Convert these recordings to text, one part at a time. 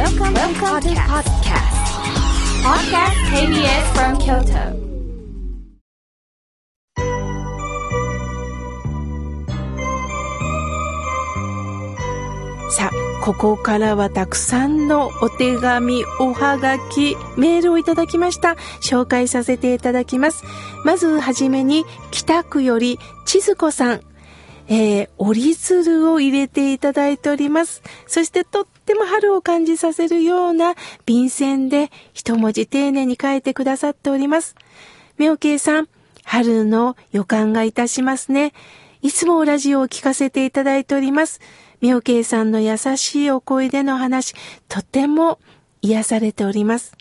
Welcome, Welcome to podcast. Podcast KBS from Kyoto. さあ、ここからはたくさんのお手紙、おはがき、メールをいただきました。紹介させていただきます。まずはじめに、北区より千鶴子さん、えー、折り鶴を入れていただいております。そしてとっても春を感じさせるような便箋で一文字丁寧に書いてくださっております。妙慶さん、春の予感がいたしますね。いつもラジオを聞かせていただいております。妙慶さんの優しいお声での話、とても癒されております。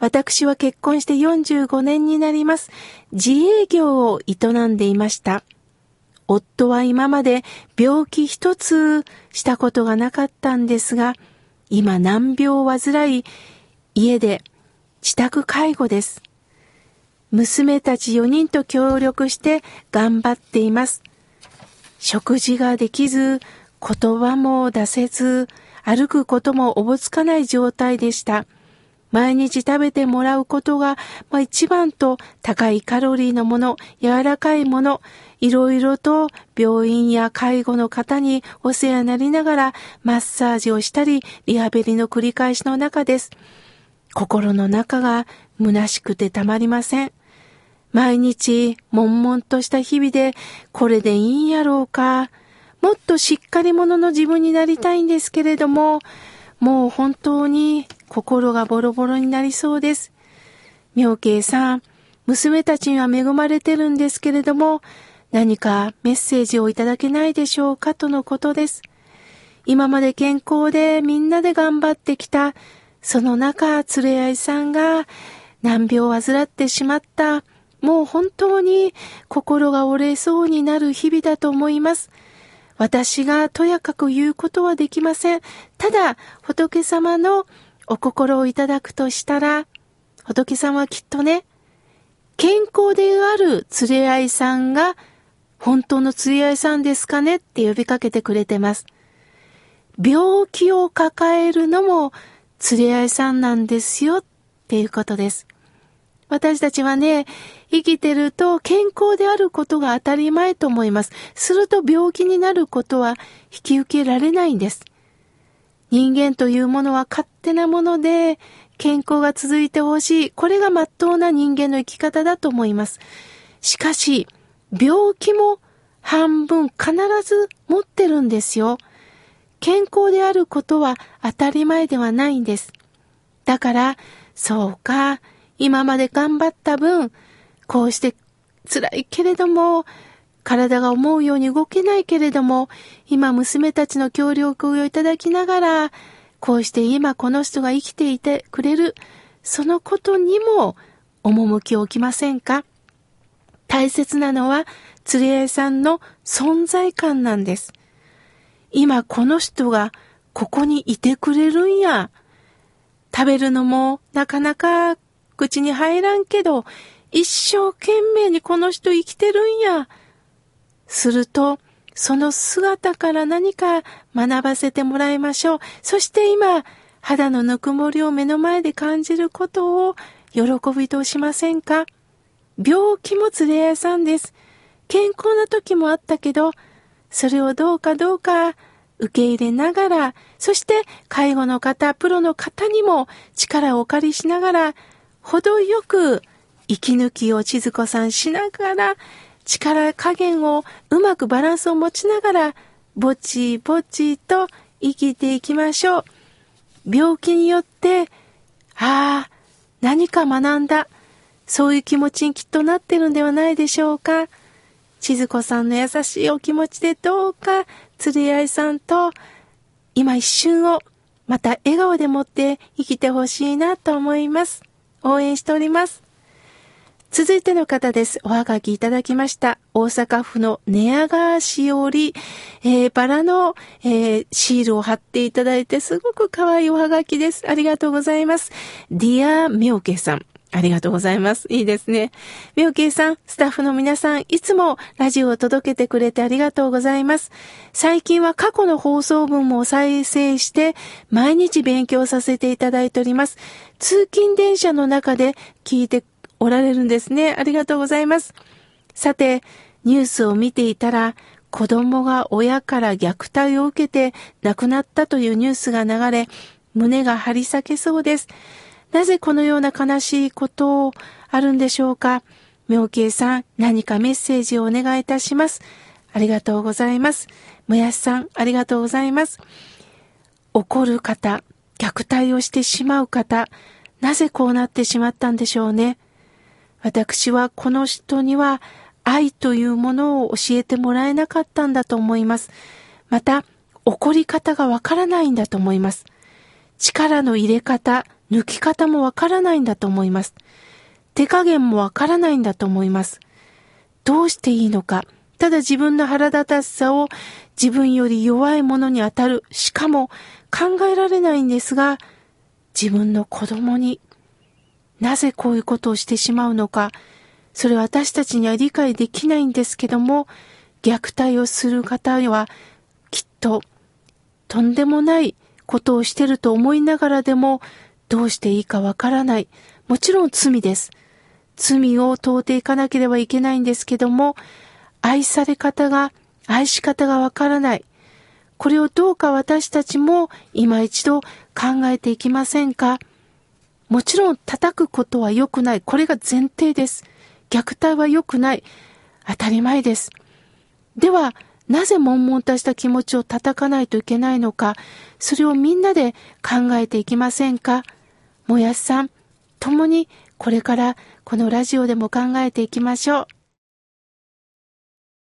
私は結婚して45年になります。自営業を営んでいました。夫は今まで病気一つしたことがなかったんですが、今難病を患い、家で自宅介護です。娘たち4人と協力して頑張っています。食事ができず、言葉も出せず、歩くこともおぼつかない状態でした。毎日食べてもらうことが、まあ、一番と高いカロリーのもの、柔らかいもの、いろいろと病院や介護の方にお世話になりながらマッサージをしたり、リハビリの繰り返しの中です。心の中が虚しくてたまりません。毎日、悶々とした日々で、これでいいんやろうか。もっとしっかり者の自分になりたいんですけれども、もう本当に心がボロボロになりそうです。妙慶さん、娘たちには恵まれてるんですけれども、何かメッセージをいただけないでしょうかとのことです。今まで健康でみんなで頑張ってきた、その中、連れ合いさんが難病を患ってしまった、もう本当に心が折れそうになる日々だと思います。私がとやかく言うことはできません。ただ、仏様のお心をいただくとしたら、仏様はきっとね、健康である連れ合いさんが本当の連れ合いさんですかねって呼びかけてくれてます。病気を抱えるのも連れ合いさんなんですよっていうことです。私たちはね、生きてると健康であることが当たり前と思います。すると病気になることは引き受けられないんです。人間というものは勝手なもので、健康が続いてほしい。これが真っ当な人間の生き方だと思います。しかし、病気も半分必ず持ってるんですよ。健康であることは当たり前ではないんです。だから、そうか、今まで頑張った分、こうして辛いけれども、体が思うように動けないけれども、今娘たちの協力をいただきながら、こうして今この人が生きていてくれる、そのことにも趣を置きませんか？大切なのは、釣り合いさんの存在感なんです。今この人がここにいてくれるんや。食べるのもなかなか口に入らんけど、一生懸命にこの人生きてるんや。すると、その姿から何か学ばせてもらいましょう。そして今、肌のぬくもりを目の前で感じることを喜びとしませんか？病気も連れ屋さんです。健康な時もあったけど、それをどうかどうか受け入れながら、そして介護の方、プロの方にも力をお借りしながら、程よく息抜きを千鶴子さんしながら、力加減をうまくバランスを持ちながら、ぼちぼちと生きていきましょう。病気によって、ああ、何か学んだ。そういう気持ちにきっとなってるんではないでしょうか。千鶴子さんの優しいお気持ちでどうか、釣り合いさんと、今一瞬を、また笑顔でもって生きてほしいなと思います。応援しております。続いての方です。おはがきいただきました。大阪府の寝屋川市より、えー、バラの、えー、シールを貼っていただいて、すごく可愛いおはがきです。ありがとうございます。 Dear ミョウケさん。ありがとうございます。いいですね。みょうけいさん、スタッフの皆さん、いつもラジオを届けてくれてありがとうございます。最近は過去の放送分も再生して、毎日勉強させていただいております。通勤電車の中で聞いておられるんですね。ありがとうございます。さて、ニュースを見ていたら、子供が親から虐待を受けて亡くなったというニュースが流れ、胸が張り裂けそうです。なぜこのような悲しいことをあるんでしょうか？妙慶さん、何かメッセージをお願いいたします。ありがとうございます。もやしさん、ありがとうございます。怒る方、虐待をしてしまう方、なぜこうなってしまったんでしょうね？私はこの人には愛というものを教えてもらえなかったんだと思います。また、怒り方がわからないんだと思います。力の入れ方、抜き方もわからないんだと思います。手加減もわからないんだと思います。どうしていいのか。ただ自分の腹立たしさを自分より弱いものに当たる。しかも考えられないんですが、自分の子供になぜこういうことをしてしまうのか、それは私たちには理解できないんですけども、虐待をする方はきっととんでもないことをしてると思いながらでもどうしていいかわからない。もちろん罪です。罪を問うていかなければいけないんですけども、愛され方が、愛し方がわからない。これをどうか私たちも今一度考えていきませんかもちろん叩くことは良くない。これが前提です。虐待は良くない。当たり前です。では、なぜ悶々とした気持ちを叩かないといけないのか、それをみんなで考えていきませんかもやすさん、共にこれからこのラジオでも考えていきましょう。